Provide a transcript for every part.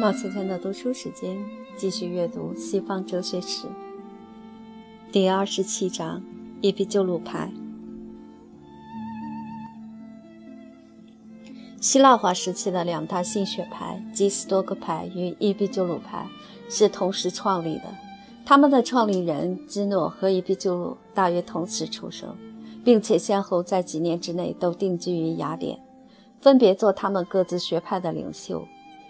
老先生的读书时间，继续阅读西方哲学史第二十七章：伊壁鸠鲁派。希腊化时期的两大新学派，即斯多葛派与伊壁鸠鲁派，是同时创立的。他们的创立人基诺和伊壁鸠鲁大约同时出生，并且先后在几年之内都定居于雅典，分别做他们各自学派的领袖。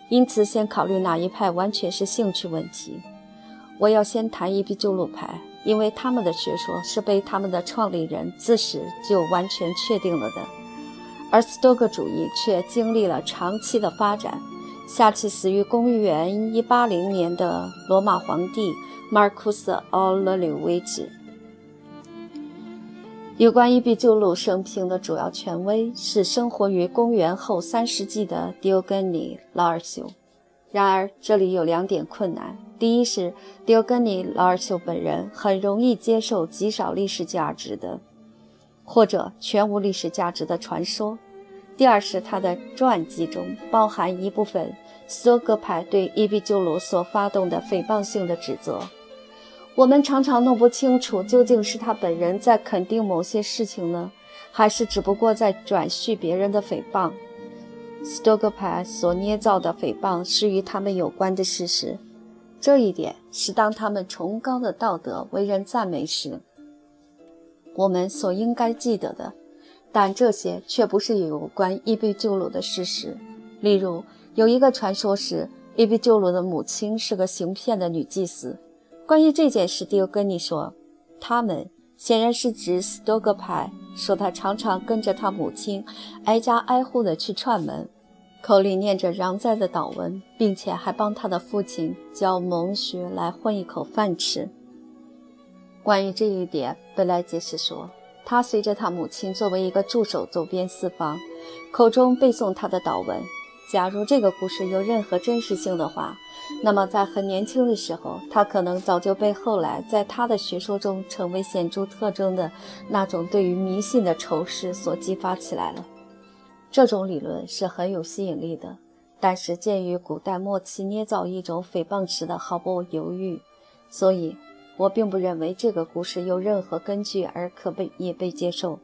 因此，先考虑哪一派完全是兴趣问题。我要先谈伊壁鸠鲁派，因为他们的学说是被他们的创立人自始就完全确定了的，而斯多葛主义却经历了长期的发展，下期死于公元180年的罗马皇帝马尔库斯·奥勒留为止。有关伊壁鸠鲁生平的主要权威是生活于公元后三世纪的狄欧根尼·劳尔修。然而，这里有两点困难：第一是狄欧根尼·劳尔修本人很容易接受极少历史价值的或者全无历史价值的传说；第二是他的传记中包含一部分斯多葛派对伊壁鸠鲁所发动的诽谤性的指责。我们常常弄不清楚，究竟是他本人在肯定某些事情呢，还是只不过在转述别人的诽谤？斯多葛派所捏造的诽谤是与他们有关的事实，这一点是当他们崇高的道德为人赞美时，我们所应该记得的。但这些却不是有关伊壁鸠鲁的事实。例如，有一个传说是伊壁鸠鲁的母亲是个行骗的女祭司。关于这件事，迪欧根尼说，他们显然是指斯多葛派，说他常常跟着他母亲挨家挨户的去串门，口里念着攘灾的祷文，并且还帮他的父亲教蒙学来混一口饭吃。关于这一点，贝莱解释说，他随着他母亲作为一个助手走遍四方，口中背诵他的祷文。假如这个故事有任何真实性的话，那么在很年轻的时候，他可能早就被后来在他的学说中成为显著特征的那种对于迷信的仇视所激发起来了。这种理论是很有吸引力的，但是鉴于古代末期捏造一种诽谤时的毫不犹豫，所以我并不认为这个故事有任何根据而可被也被接受。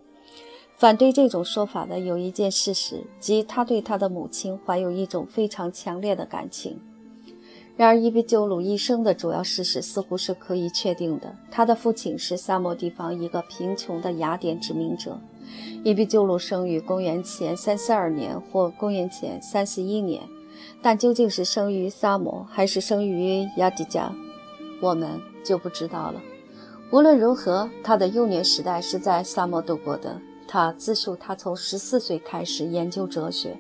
反对这种说法的有一件事实，即他对他的母亲怀有一种非常强烈的感情。然而，伊壁鸠鲁一生的主要事实似乎是可以确定的：他的父亲是萨摩地方一个贫穷的雅典殖民者。伊壁鸠鲁生于公元前三四二年或公元前三四一年，但究竟是生于萨摩还是生于雅迪加，我们就不知道了。无论如何，他的幼年时代是在萨摩度过的。他自述，他从十四岁开始研究哲学，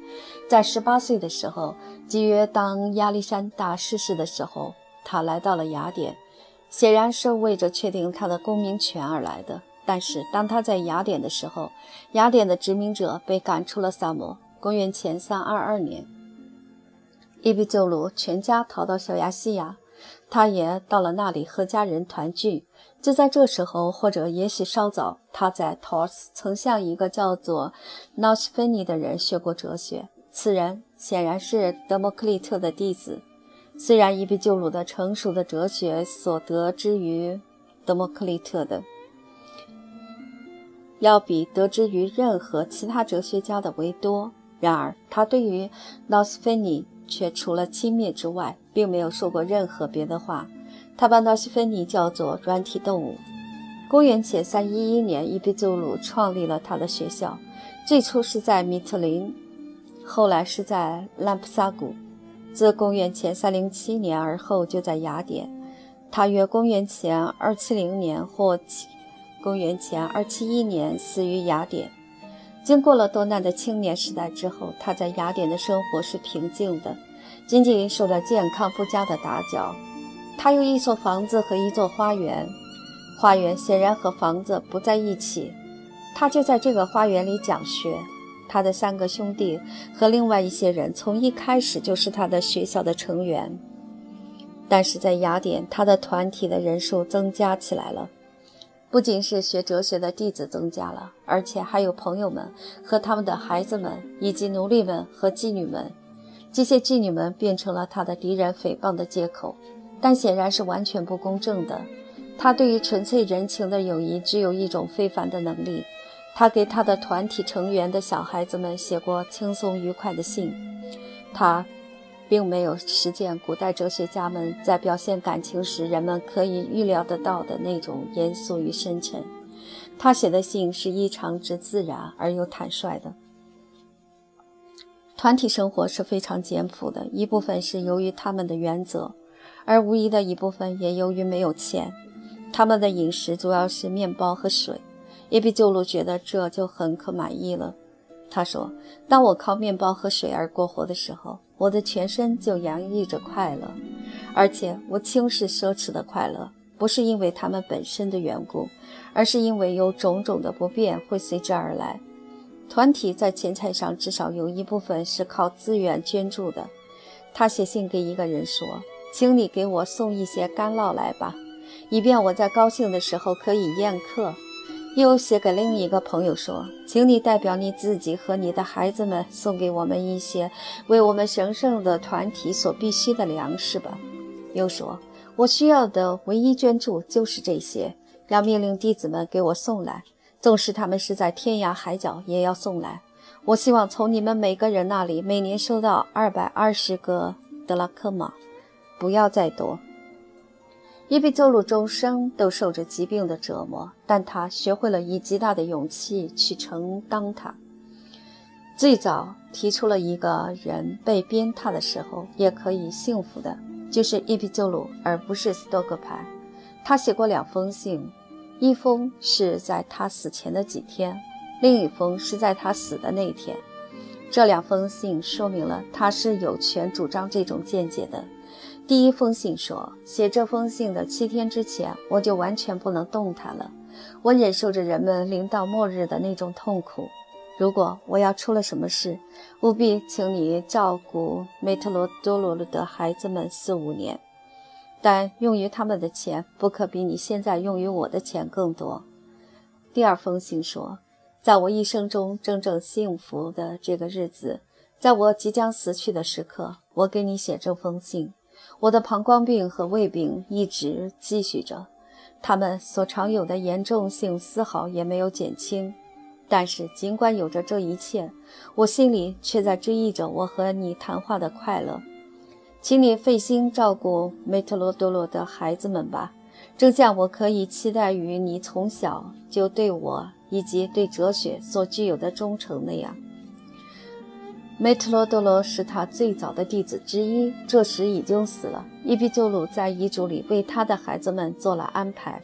在十八岁的时候，基约当亚历山大逝世的时候，他来到了雅典，显然是为着确定他的公民权而来的。但是，当他在雅典的时候，雅典的殖民者被赶出了萨摩。公元前三二二年，伊壁鸠鲁全家逃到小亚细亚，他也到了那里和家人团聚。就在这时候，或者也许稍早，他在 t o s 曾向一个叫做 n o s h 尼 n i 的人学过哲学。此人显然是德谟克利特的弟子。虽然伊壁鸠鲁的成熟的哲学所得之于德谟克利特的，要比得之于任何其他哲学家的为多，然而他对于 n o s h 尼 n i 却除了轻蔑之外，并没有说过任何别的话。他把纳西芬尼叫做软体动物。公元前三一一年，伊壁鸠鲁创立了他的学校，最初是在米特林，后来是在兰普萨谷。自公元前三零七年而后，就在雅典。他约公元前二七零年或公元前二七一年死于雅典。经过了多难的青年时代之后，他在雅典的生活是平静的，仅仅受到健康不佳的打搅。他有一所房子和一座花园，花园显然和房子不在一起。他就在这个花园里讲学。他的三个兄弟和另外一些人从一开始就是他的学校的成员。但是在雅典，他的团体的人数增加起来了，不仅是学哲学的弟子增加了，而且还有朋友们和他们的孩子们，以及奴隶们和妓女们。这些妓女们变成了他的敌人诽谤的借口，但显然是完全不公正的。他对于纯粹人情的友谊只有一种非凡的能力。他给他的团体成员的小孩子们写过轻松愉快的信。他。并没有实践古代哲学家们在表现感情时人们可以预料得到的那种严肃与深沉。他写的信是异常之自然而又坦率的。团体生活是非常简朴的，一部分是由于他们的原则，而无疑的一部分也由于没有钱。他们的饮食主要是面包和水。伊比鸠鲁觉得这就很可满意了。他说：“当我靠面包和水而过活的时候。”我的全身就洋溢着快乐，而且我轻视奢侈的快乐，不是因为他们本身的缘故，而是因为有种种的不便会随之而来。团体在钱财上至少有一部分是靠资源捐助的。他写信给一个人说：“请你给我送一些干酪来吧，以便我在高兴的时候可以宴客。”又写给另一个朋友说：“请你代表你自己和你的孩子们送给我们一些为我们神圣的团体所必需的粮食吧。”又说：“我需要的唯一捐助就是这些，要命令弟子们给我送来，纵使他们是在天涯海角也要送来。我希望从你们每个人那里每年收到二百二十个德拉克马，不要再多。”伊比鸠鲁终生都受着疾病的折磨，但他学会了以极大的勇气去承担它。最早提出了一个人被鞭挞的时候也可以幸福的，就是伊比鸠鲁，而不是斯多葛派。他写过两封信，一封是在他死前的几天，另一封是在他死的那天。这两封信说明了他是有权主张这种见解的。第一封信说，写这封信的七天之前，我就完全不能动弹了。我忍受着人们临到末日的那种痛苦。如果我要出了什么事，务必请你照顾梅特罗多罗的孩子们四五年，但用于他们的钱不可比你现在用于我的钱更多。第二封信说，在我一生中真正幸福的这个日子，在我即将死去的时刻，我给你写这封信。我的膀胱病和胃病一直继续着，他们所常有的严重性丝毫也没有减轻。但是，尽管有着这一切，我心里却在追忆着我和你谈话的快乐。请你费心照顾梅特罗多罗的孩子们吧，正像我可以期待于你从小就对我以及对哲学所具有的忠诚那样。梅特罗多罗是他最早的弟子之一，这时已经死了。伊比鸠鲁在遗嘱里为他的孩子们做了安排。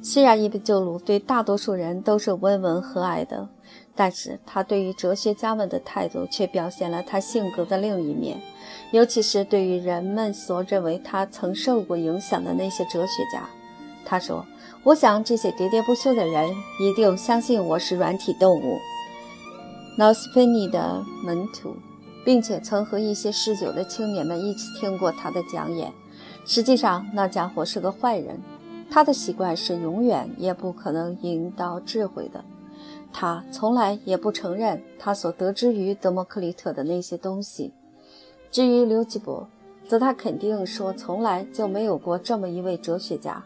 虽然伊比鸠鲁对大多数人都是温文和蔼的，但是他对于哲学家们的态度却表现了他性格的另一面，尤其是对于人们所认为他曾受过影响的那些哲学家。他说：“我想这些喋喋不休的人一定相信我是软体动物。”劳斯佩尼的门徒，并且曾和一些嗜酒的青年们一起听过他的讲演。实际上，那家伙是个坏人。他的习惯是永远也不可能引导智慧的。他从来也不承认他所得知于德谟克利特的那些东西。至于刘基伯，则他肯定说从来就没有过这么一位哲学家。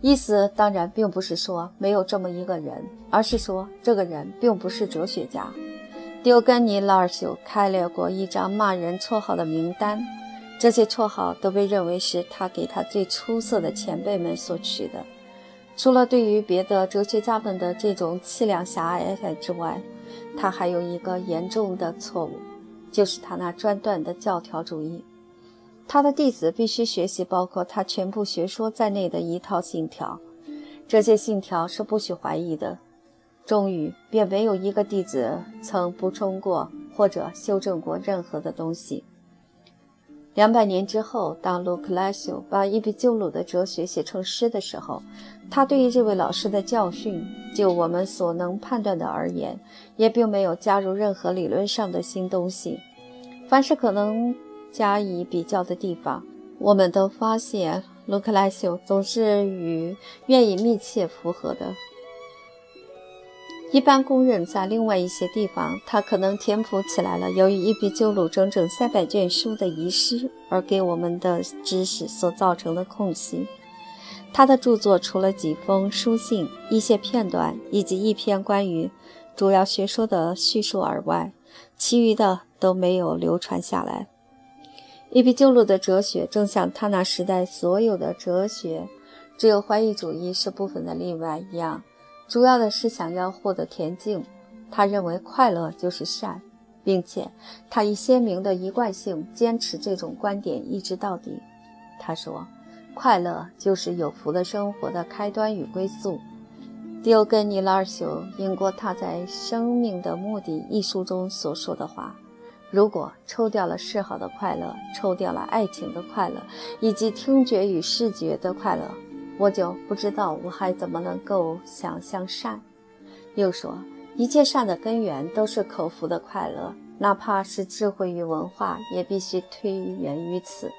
意思当然并不是说没有这么一个人，而是说这个人并不是哲学家。丢根尼拉尔修开列过一张骂人绰号的名单，这些绰号都被认为是他给他最出色的前辈们所取的。除了对于别的哲学家们的这种气量狭隘之外，他还有一个严重的错误，就是他那专断的教条主义。他的弟子必须学习包括他全部学说在内的一套信条，这些信条是不许怀疑的。终于，便没有一个弟子曾补充过或者修正过任何的东西。两百年之后，当卢克莱修把伊比鸠鲁的哲学写成诗的时候，他对于这位老师的教训，就我们所能判断的而言，也并没有加入任何理论上的新东西。凡是可能。加以比较的地方，我们都发现卢克莱修总是与愿意密切符合的。一般公认，在另外一些地方，他可能填补起来了由于一笔旧鲁整整三百卷书的遗失而给我们的知识所造成的空隙。他的著作除了几封书信、一些片段以及一篇关于主要学说的叙述而外，其余的都没有流传下来。伊壁鸠鲁的哲学正像他那时代所有的哲学，只有怀疑主义是部分的例外一样。主要的是想要获得恬静，他认为快乐就是善，并且他以鲜明的一贯性坚持这种观点一直到底。他说：“快乐就是有福的生活的开端与归宿。”迪欧根尼拉尔修引过他在《生命的目的》一书中所说的话：“如果抽掉了嗜好的快乐，抽掉了爱情的快乐，以及听觉与视觉的快乐。”我就不知道我还怎么能够想象善。又说，一切善的根源都是口福的快乐，哪怕是智慧与文化，也必须推源于此。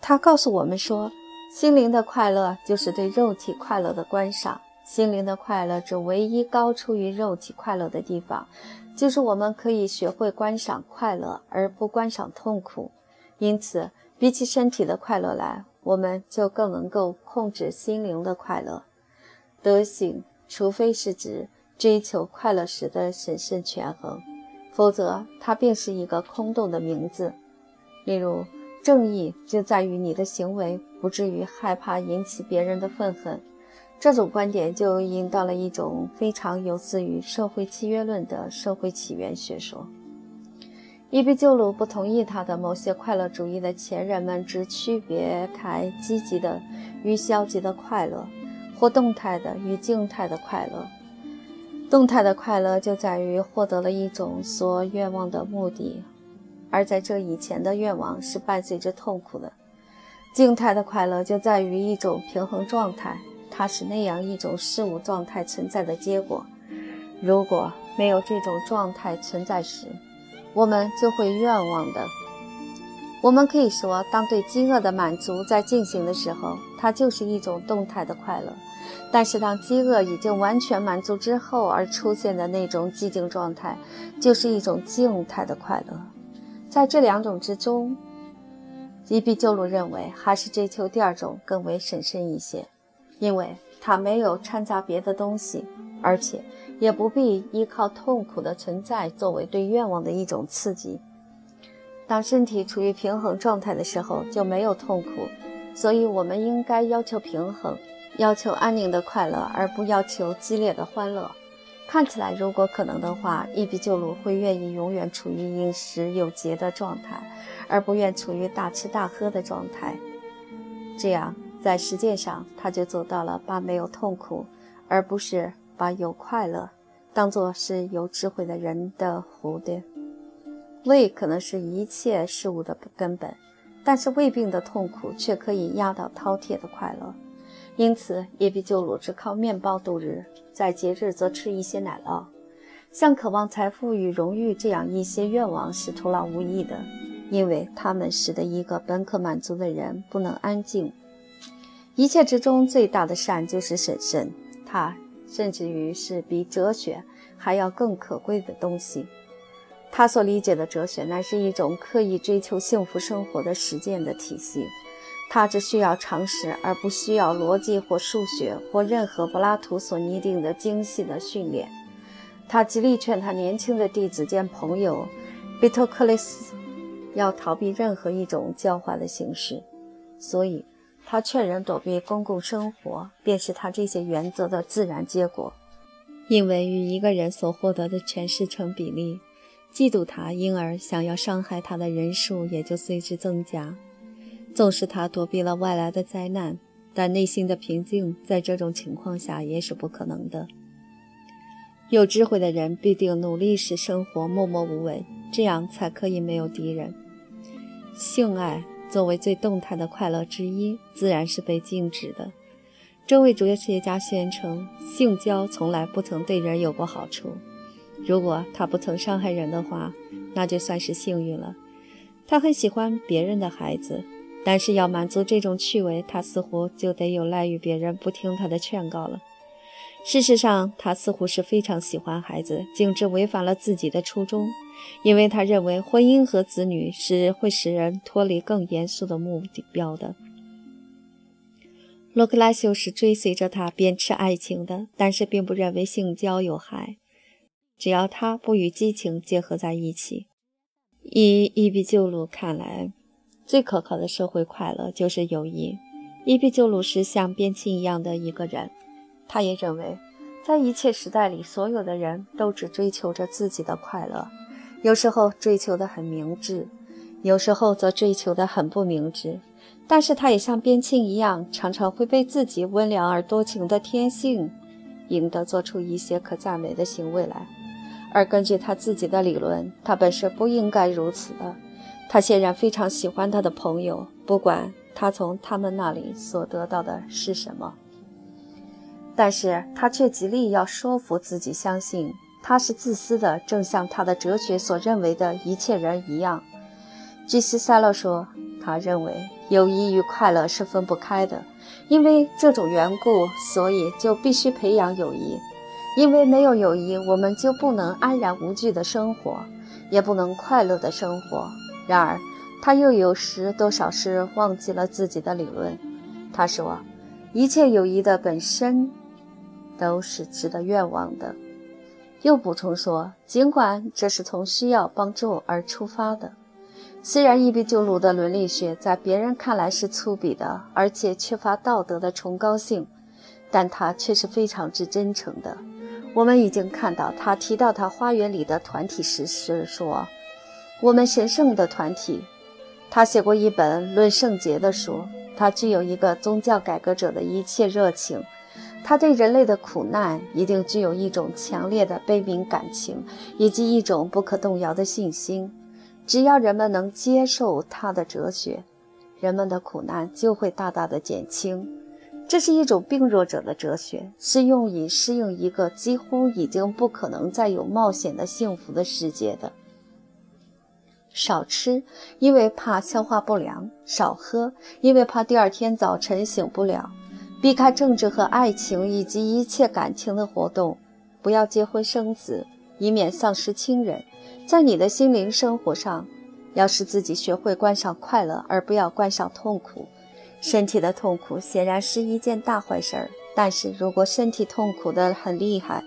他告诉我们说，心灵的快乐就是对肉体快乐的观赏。心灵的快乐之唯一高出于肉体快乐的地方，就是我们可以学会观赏快乐，而不观赏痛苦。因此，比起身体的快乐来，我们就更能够控制心灵的快乐。德行，除非是指追求快乐时的审慎权衡，否则它便是一个空洞的名字。例如，正义就在于你的行为不至于害怕引起别人的愤恨。这种观点就引到了一种非常有自于社会契约论的社会起源学说。伊壁鸠鲁不同意他的某些快乐主义的前人们只区别开积极的与消极的快乐，或动态的与静态的快乐。动态的快乐就在于获得了一种所愿望的目的，而在这以前的愿望是伴随着痛苦的。静态的快乐就在于一种平衡状态，它是那样一种事物状态存在的结果。如果没有这种状态存在时，我们就会愿望的。我们可以说，当对饥饿的满足在进行的时候，它就是一种动态的快乐；但是当饥饿已经完全满足之后而出现的那种寂静状态，就是一种静态的快乐。在这两种之中，伊壁鸠鲁认为还是追求第二种更为审慎一些，因为它没有掺杂别的东西，而且。也不必依靠痛苦的存在作为对愿望的一种刺激。当身体处于平衡状态的时候，就没有痛苦。所以，我们应该要求平衡，要求安宁的快乐，而不要求激烈的欢乐。看起来，如果可能的话，伊壁鸠鲁会愿意永远处于饮食有节的状态，而不愿处于大吃大喝的状态。这样，在实践上，他就做到了把没有痛苦，而不是。把有快乐当作是有智慧的人的蝴蝶。胃可能是一切事物的根本，但是胃病的痛苦却可以压倒饕餮的快乐。因此，伊壁鸠鲁只靠面包度日，在节日则吃一些奶酪。像渴望财富与荣誉这样一些愿望是徒劳无益的，因为它们使得一个本可满足的人不能安静。一切之中最大的善就是审慎，他。甚至于是比哲学还要更可贵的东西。他所理解的哲学乃是一种刻意追求幸福生活的实践的体系。他只需要常识，而不需要逻辑或数学或任何柏拉图所拟定的精细的训练。他极力劝他年轻的弟子兼朋友比托克雷斯要逃避任何一种教化的形式。所以。他劝人躲避公共生活，便是他这些原则的自然结果。因为与一个人所获得的权势成比例，嫉妒他，因而想要伤害他的人数也就随之增加。纵使他躲避了外来的灾难，但内心的平静在这种情况下也是不可能的。有智慧的人必定努力使生活默默无闻，这样才可以没有敌人。性爱。作为最动态的快乐之一，自然是被禁止的。这位哲学家宣称，性交从来不曾对人有过好处。如果他不曾伤害人的话，那就算是幸运了。他很喜欢别人的孩子，但是要满足这种趣味，他似乎就得有赖于别人不听他的劝告了。事实上，他似乎是非常喜欢孩子，径直违反了自己的初衷，因为他认为婚姻和子女是会使人脱离更严肃的目标的。洛克拉修是追随着他鞭笞爱情的，但是并不认为性交有害，只要他不与激情结合在一起。以伊比鸠鲁看来，最可靠的社会快乐就是友谊。伊比鸠鲁是像边沁一样的一个人，他也认为，在一切时代里，所有的人都只追求着自己的快乐，有时候追求的很明智，有时候则追求的很不明智。但是他也像边沁一样，常常会被自己温良而多情的天性引得做出一些可赞美的行为来。而根据他自己的理论，他本是不应该如此的。他显然非常喜欢他的朋友，不管他从他们那里所得到的是什么。但是他却极力要说服自己相信他是自私的，正像他的哲学所认为的一切人一样。据西塞勒说，他认为友谊与快乐是分不开的，因为这种缘故，所以就必须培养友谊。因为没有友谊，我们就不能安然无惧的生活，也不能快乐的生活。然而，他又有时多少是忘记了自己的理论。他说：“一切友谊的本身都是值得愿望的。”又补充说：“尽管这是从需要帮助而出发的，虽然伊壁鸠鲁的伦理学在别人看来是粗鄙的，而且缺乏道德的崇高性，但他却是非常之真诚的。”我们已经看到，他提到他花园里的团体时是说：“我们神圣的团体。”他写过一本论圣洁的书。他具有一个宗教改革者的一切热情。他对人类的苦难一定具有一种强烈的悲悯感情，以及一种不可动摇的信心。只要人们能接受他的哲学，人们的苦难就会大大的减轻。这是一种病弱者的哲学，是用以适应一个几乎已经不可能再有冒险的幸福的世界的。少吃，因为怕消化不良；少喝，因为怕第二天早晨醒不了。避开政治和爱情以及一切感情的活动。不要结婚生子，以免丧失亲人。在你的心灵生活上，要使自己学会观赏快乐，而不要观赏痛苦。身体的痛苦显然是一件大坏事儿，但是如果身体痛苦的很厉害，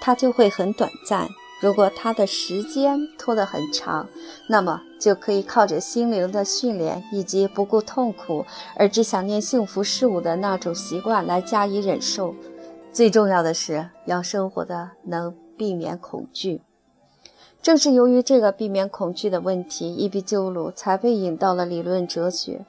它就会很短暂；如果他的时间拖得很长，那么就可以靠着心灵的训练以及不顾痛苦而只想念幸福事物的那种习惯来加以忍受。最重要的是要生活的能避免恐惧。正是由于这个避免恐惧的问题，伊壁鸠鲁才被引到了理论哲学。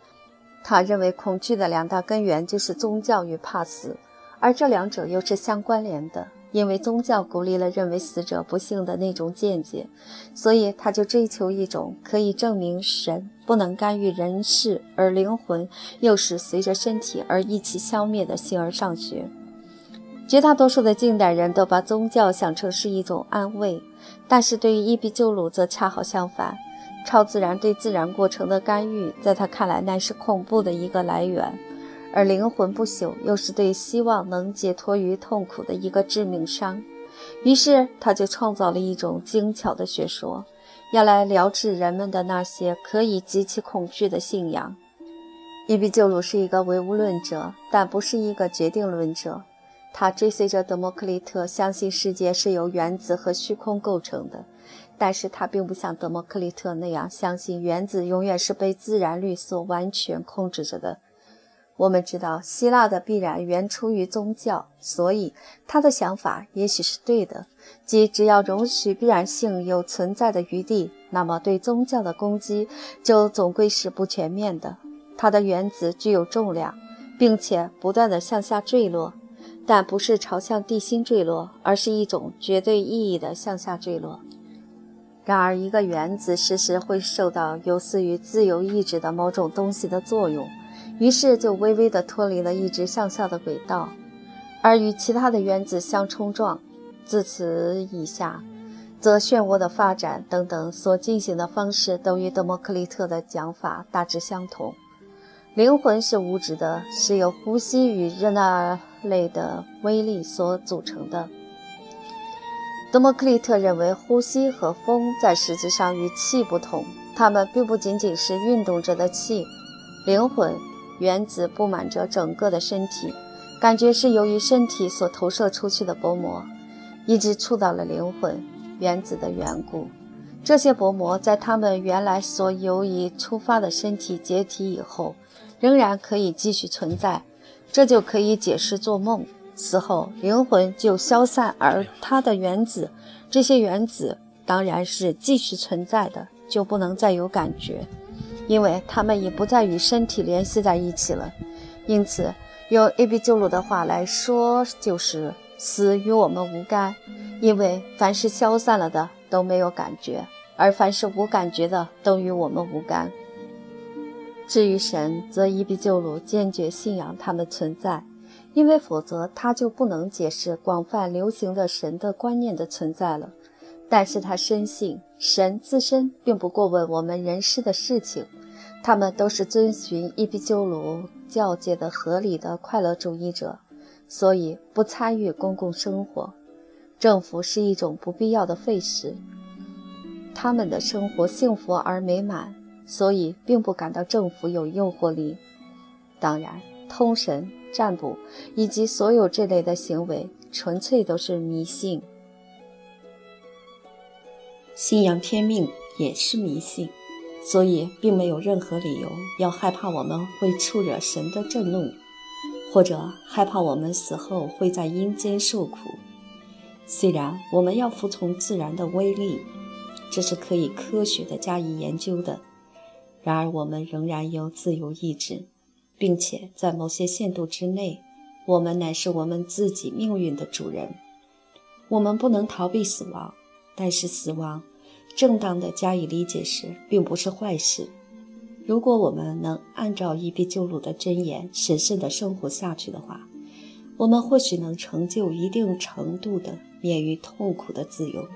他认为恐惧的两大根源就是宗教与怕死，而这两者又是相关联的。因为宗教鼓励了认为死者不幸的那种见解，所以他就追求一种可以证明神不能干预人事，而灵魂又是随着身体而一起消灭的形而上学。绝大多数的近代人都把宗教想成是一种安慰，但是对于伊壁鸠鲁则恰好相反。超自然对自然过程的干预，在他看来乃是恐怖的一个来源，而灵魂不朽又是对希望能解脱于痛苦的一个致命伤。于是，他就创造了一种精巧的学说，要来疗治人们的那些可以激起恐惧的信仰。伊壁鸠鲁是一个唯物论者，但不是一个决定论者。他追随着德谟克利特，相信世界是由原子和虚空构成的。但是他并不像德谟克利特那样相信原子永远是被自然律所完全控制着的。我们知道希腊的必然源出于宗教，所以他的想法也许是对的，即只要容许必然性有存在的余地，那么对宗教的攻击就总归是不全面的。它的原子具有重量，并且不断地向下坠落，但不是朝向地心坠落，而是一种绝对意义的向下坠落。然而，一个原子时时会受到有似于自由意志的某种东西的作用，于是就微微地脱离了一直向下的轨道，而与其他的原子相冲撞。自此以下，则漩涡的发展等等所进行的方式，都与德谟克利特的讲法大致相同。灵魂是无质的，是由呼吸与热那类的微粒所组成的。德谟克利特认为，呼吸和风在实质上与气不同，它们并不仅仅是运动着的气。灵魂原子布满着整个的身体，感觉是由于身体所投射出去的薄膜，一直触到了灵魂原子的缘故。这些薄膜在他们原来所由于出发的身体解体以后，仍然可以继续存在，这就可以解释做梦。死后灵魂就消散，而它的原子，这些原子当然是继续存在的，就不能再有感觉，因为他们已不再与身体联系在一起了。因此，用埃比鸠鲁的话来说，就是死与我们无干，因为凡是消散了的都没有感觉，而凡是无感觉的都与我们无干。至于神，则伊比鸠鲁坚决信仰他们存在。因为否则，他就不能解释广泛流行的神的观念的存在了。但是他深信神自身并不过问我们人世的事情，他们都是遵循伊壁鸠鲁教界的合理的快乐主义者，所以不参与公共生活。政府是一种不必要的费事。他们的生活幸福而美满，所以并不感到政府有诱惑力。当然，通神。占卜以及所有这类的行为，纯粹都是迷信。信仰天命也是迷信，所以并没有任何理由要害怕我们会触惹神的震怒，或者害怕我们死后会在阴间受苦。虽然我们要服从自然的威力，这是可以科学的加以研究的，然而我们仍然有自由意志。并且在某些限度之内，我们乃是我们自己命运的主人。我们不能逃避死亡，但是死亡，正当的加以理解时，并不是坏事。如果我们能按照伊壁鸠鲁的箴言审慎地生活下去的话，我们或许能成就一定程度的免于痛苦的自由。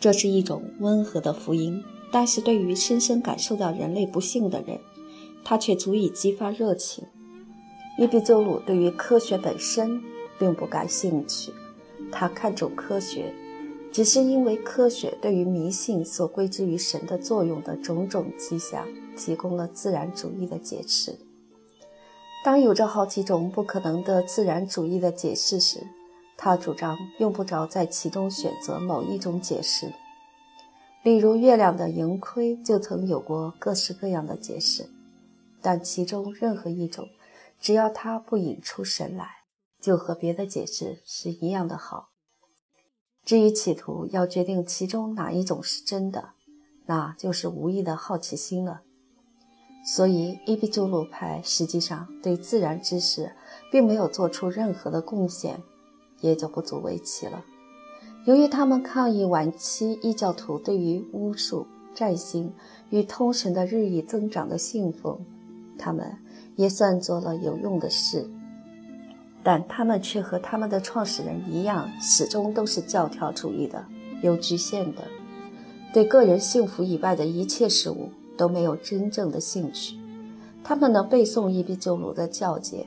这是一种温和的福音，但是对于深深感受到人类不幸的人。他却足以激发热情。伊壁鸠鲁对于科学本身并不感兴趣，他看重科学，只是因为科学对于迷信所归之于神的作用的种种迹象提供了自然主义的解释。当有着好几种不可能的自然主义的解释时，他主张用不着在其中选择某一种解释。例如，月亮的盈亏就曾有过各式各样的解释。但其中任何一种，只要它不引出神来，就和别的解释是一样的好。至于企图要决定其中哪一种是真的，那就是无意的好奇心了。所以，伊壁鸠鲁派实际上对自然知识并没有做出任何的贡献，也就不足为奇了。由于他们抗议晚期异教徒对于巫术、占星与通神的日益增长的信奉。他们也算做了有用的事，但他们却和他们的创始人一样，始终都是教条主义的、有局限的，对个人幸福以外的一切事物都没有真正的兴趣。他们能背诵伊壁鸠鲁的教诫，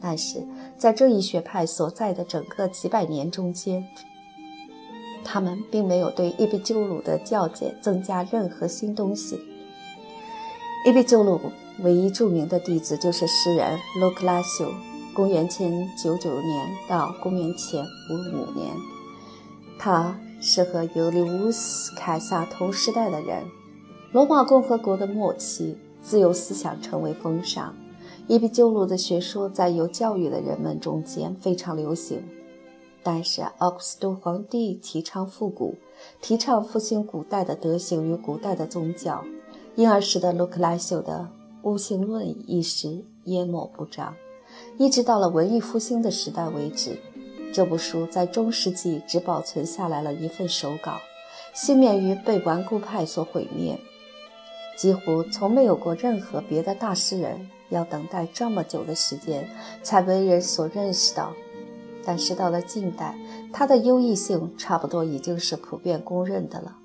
但是在这一学派所在的整个几百年中间，他们并没有对伊壁鸠鲁的教诫增加任何新东西。伊壁鸠鲁。唯一著名的弟子就是诗人卢克拉修，公元前九九年到公元前五五年。他是和尤利乌斯·凯撒同时代的人。罗马共和国的末期，自由思想成为风尚，伊壁鸠鲁的学说在有教育的人们中间非常流行。但是奥古斯都皇帝提倡复古，提倡复兴古代的德行与古代的宗教，因而使得卢克莱修的。无性论一时淹没不彰，一直到了文艺复兴的时代为止。这部书在中世纪只保存下来了一份手稿，幸免于被顽固派所毁灭。几乎从没有过任何别的大诗人要等待这么久的时间才为人所认识到。但是到了近代，他的优异性差不多已经是普遍公认的了。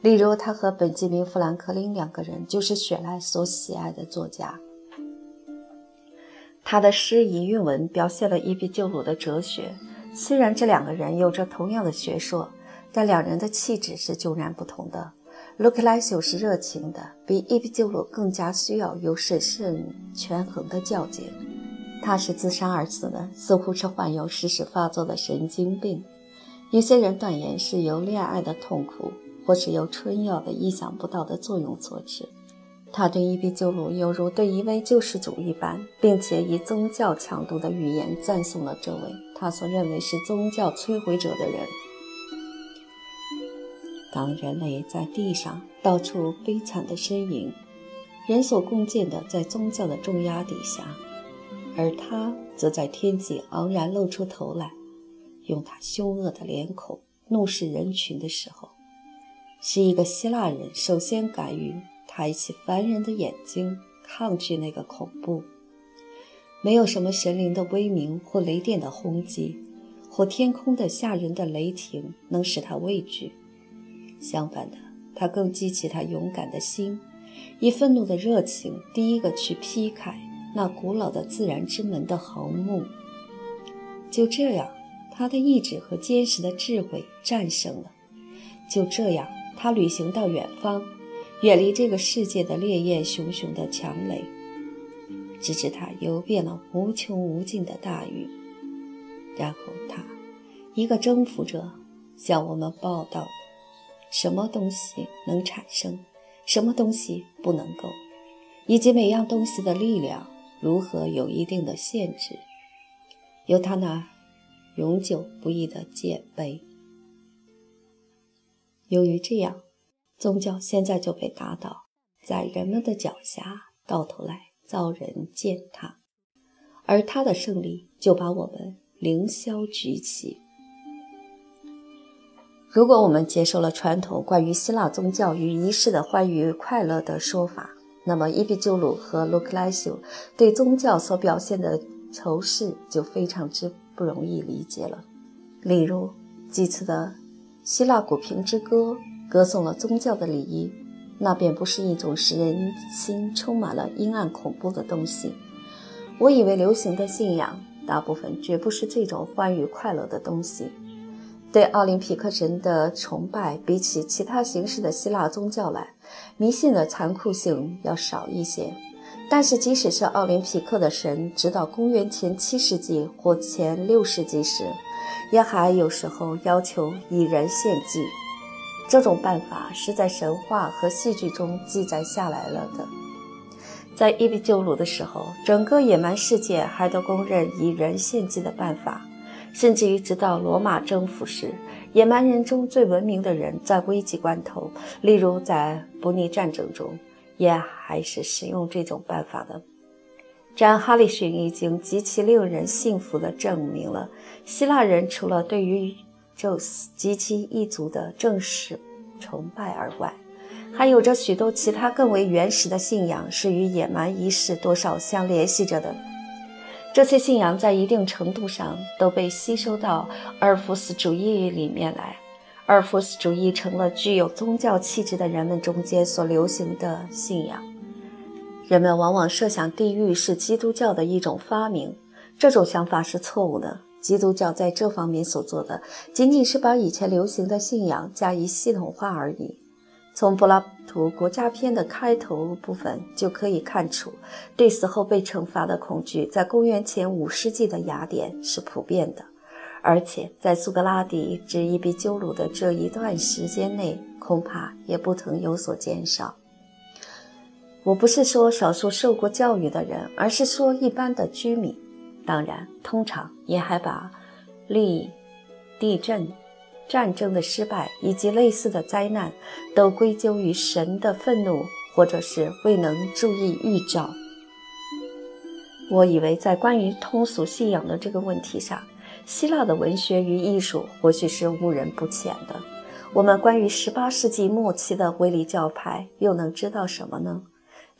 例如，他和本杰明·富兰克林两个人就是雪莱所喜爱的作家。他的诗意韵文表现了伊壁鸠鲁的哲学。虽然这两个人有着同样的学说，但两人的气质是迥然不同的。卢克莱修是热情的，比伊壁鸠鲁更加需要有审慎权衡的较劲。他是自杀而死的，似乎是患有时时发作的神经病。有些人断言是由恋爱的痛苦，或是由春药的意想不到的作用所致。他对伊壁鸠鲁犹如对一位救世主一般，并且以宗教强度的语言赞颂了这位他所认为是宗教摧毁者的人。当人类在地上到处悲惨的呻吟，人所共建的在宗教的重压底下，而他则在天际昂然露出头来，用他凶恶的脸孔怒视人群的时候，是一个希腊人首先敢于。抬起凡人的眼睛，抗拒那个恐怖。没有什么神灵的威名，或雷电的轰击，或天空的吓人的雷霆能使他畏惧。相反的，他更激起他勇敢的心，以愤怒的热情，第一个去劈开那古老的自然之门的横木。就这样，他的意志和坚实的智慧战胜了。就这样，他旅行到远方。远离这个世界的烈焰熊熊的强雷，直至他游遍了无穷无尽的大雨，然后他，一个征服者，向我们报道：什么东西能产生，什么东西不能够，以及每样东西的力量如何有一定的限制，由他那永久不易的剑碑。由于这样。宗教现在就被打倒在人们的脚下，到头来遭人践踏，而他的胜利就把我们凌霄举起。如果我们接受了传统关于希腊宗教与仪式的欢愉快乐的说法，那么伊壁鸠鲁和卢克莱修对宗教所表现的仇视就非常之不容易理解了。例如，祭次的希腊古瓶之歌。歌颂了宗教的礼仪，那便不是一种使人心充满了阴暗恐怖的东西。我以为流行的信仰大部分绝不是这种欢愉快乐的东西。对奥林匹克神的崇拜，比起其他形式的希腊宗教来，迷信的残酷性要少一些。但是，即使是奥林匹克的神，直到公元前七世纪或前六世纪时，也还有时候要求以人献祭。这种办法是在神话和戏剧中记载下来了的。在伊壁鸠鲁的时候，整个野蛮世界还都公认以人献祭的办法，甚至于直到罗马征服时，野蛮人中最文明的人在危急关头，例如在伯尼战争中，也还是使用这种办法的。詹·哈里逊已经极其令人信服地证明了，希腊人除了对于宙斯及其一族的正式崇拜而外，还有着许多其他更为原始的信仰，是与野蛮仪式多少相联系着的。这些信仰在一定程度上都被吸收到阿尔弗斯主义里面来。阿尔弗斯主义成了具有宗教气质的人们中间所流行的信仰。人们往往设想地狱是基督教的一种发明，这种想法是错误的。基督教在这方面所做的，仅仅是把以前流行的信仰加以系统化而已。从柏拉图国家篇的开头部分就可以看出，对死后被惩罚的恐惧，在公元前五世纪的雅典是普遍的，而且在苏格拉底至伊壁鸠鲁的这一段时间内，恐怕也不曾有所减少。我不是说少数受过教育的人，而是说一般的居民。当然，通常也还把地地震、战争的失败以及类似的灾难都归咎于神的愤怒，或者是未能注意预兆。我以为在关于通俗信仰的这个问题上，希腊的文学与艺术或许是误人不浅的。我们关于18世纪末期的威利教派又能知道什么呢？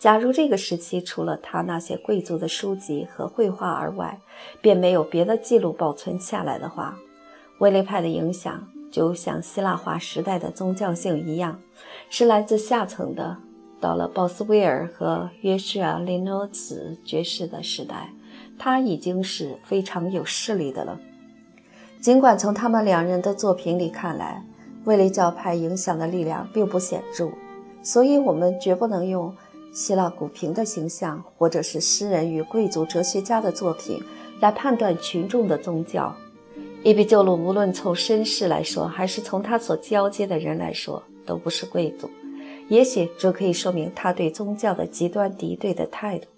假如这个时期除了他那些贵族的书籍和绘画而外，便没有别的记录保存下来的话，威利派的影响就像希腊化时代的宗教性一样，是来自下层的。到了鲍斯威尔和约什亚·雷诺兹爵士的时代，他已经是非常有势力的了。尽管从他们两人的作品里看来，威利教派影响的力量并不显著，所以我们绝不能用希腊古瓶的形象，或者是诗人与贵族哲学家的作品来判断群众的宗教。伊壁鸠鲁无论从身世来说，还是从他所交接的人来说，都不是贵族。也许这可以说明他对宗教的极端敌对的态度。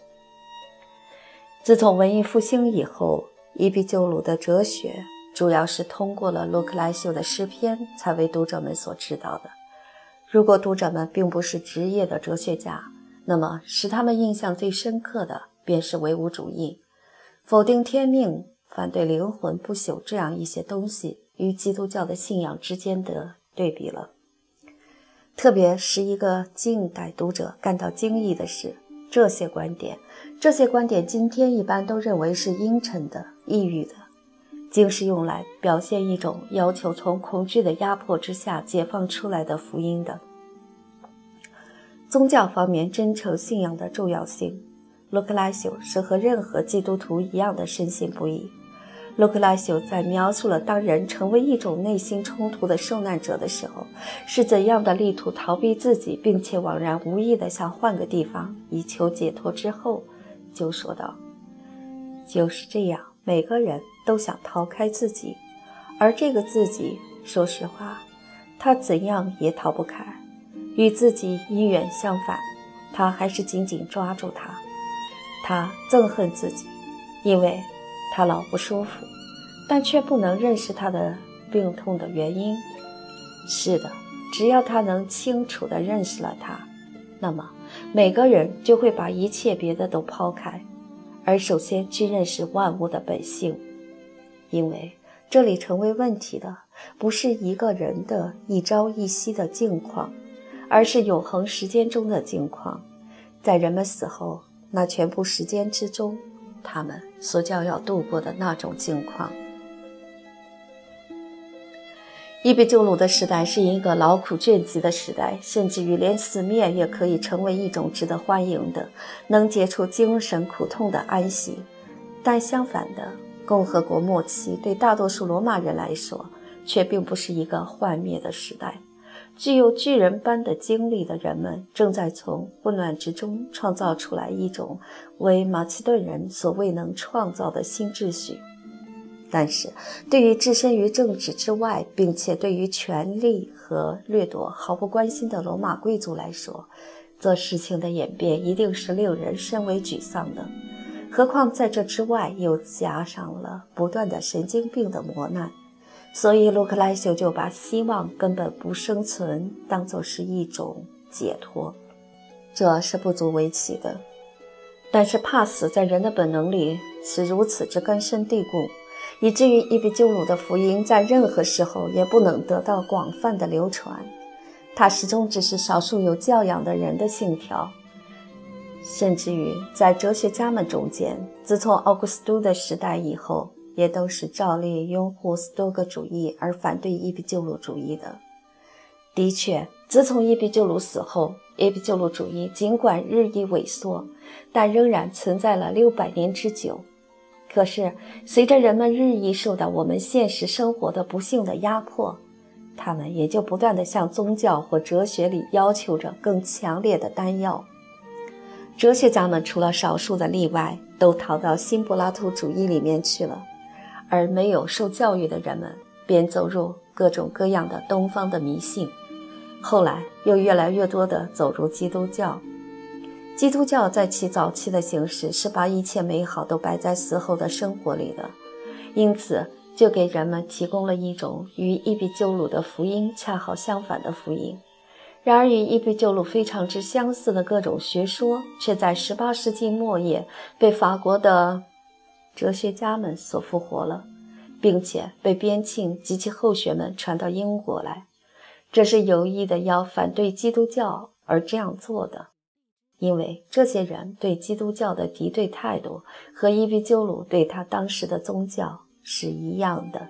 自从文艺复兴以后，伊壁鸠鲁的哲学主要是通过了洛克莱修的诗篇才为读者们所知道的。如果读者们并不是职业的哲学家，那么使他们印象最深刻的便是唯物主义，否定天命、反对灵魂不朽这样一些东西与基督教的信仰之间的对比了。特别使一个近代读者感到惊异的是，这些观点，这些观点今天一般都认为是阴沉的、抑郁的，竟是用来表现一种要求从恐惧的压迫之下解放出来的福音的。宗教方面真诚信仰的重要性，洛克拉修是和任何基督徒一样的深信不疑。洛克拉修在描述了当人成为一种内心冲突的受难者的时候，是怎样的力图逃避自己，并且惘然无意地想换个地方以求解脱之后，就说道：“就是这样，每个人都想逃开自己，而这个自己，说实话，他怎样也逃不开。与自己因缘相反，他还是紧紧抓住他。他憎恨自己，因为。”他老不舒服，但却不能认识他的病痛的原因。是的，只要他能清楚地认识了他，那么每个人就会把一切别的都抛开，而首先去认识万物的本性。因为这里成为问题的不是一个人的一朝一夕的境况，而是永恒时间中的境况，在人们死后那全部时间之中。他们所将要度过的那种境况。伊壁鸠鲁的时代是一个劳苦倦极的时代，甚至于连死灭也可以成为一种值得欢迎的、能解除精神苦痛的安息。但相反的，共和国末期对大多数罗马人来说，却并不是一个幻灭的时代。具有巨人般的经历的人们，正在从混乱之中创造出来一种为马其顿人所未能创造的新秩序。但是，对于置身于政治之外，并且对于权力和掠夺毫不关心的罗马贵族来说，这事情的演变一定是令人深为沮丧的。何况在这之外，又加上了不断的神经病的磨难。所以，卢克莱修就把希望根本不生存当作是一种解脱，这是不足为奇的。但是，怕死在人的本能里是如此之根深蒂固，以至于伊壁鸠鲁的福音在任何时候也不能得到广泛的流传。它始终只是少数有教养的人的信条，甚至于在哲学家们中间，自从奥古斯都的时代以后。也都是照例拥护斯多葛主义而反对伊壁鸠鲁主义的。的确，自从伊壁鸠鲁死后，伊壁鸠鲁主义尽管日益萎缩，但仍然存在了六百年之久。可是，随着人们日益受到我们现实生活的不幸的压迫，他们也就不断地向宗教或哲学里要求着更强烈的丹药。哲学家们除了少数的例外，都逃到新柏拉图主义里面去了。而没有受教育的人们便走入各种各样的东方的迷信，后来又越来越多地走入基督教。基督教在其早期的形式是把一切美好都摆在死后的生活里的，因此就给人们提供了一种与伊壁鸠鲁的福音恰好相反的福音。然而与伊壁鸠鲁非常之相似的各种学说，却在18世纪末叶被法国的。哲学家们所复活了，并且被边沁及其后学们传到英国来。这是有意的要反对基督教而这样做的，因为这些人对基督教的敌对态度和伊壁鸠鲁对他当时的宗教是一样的。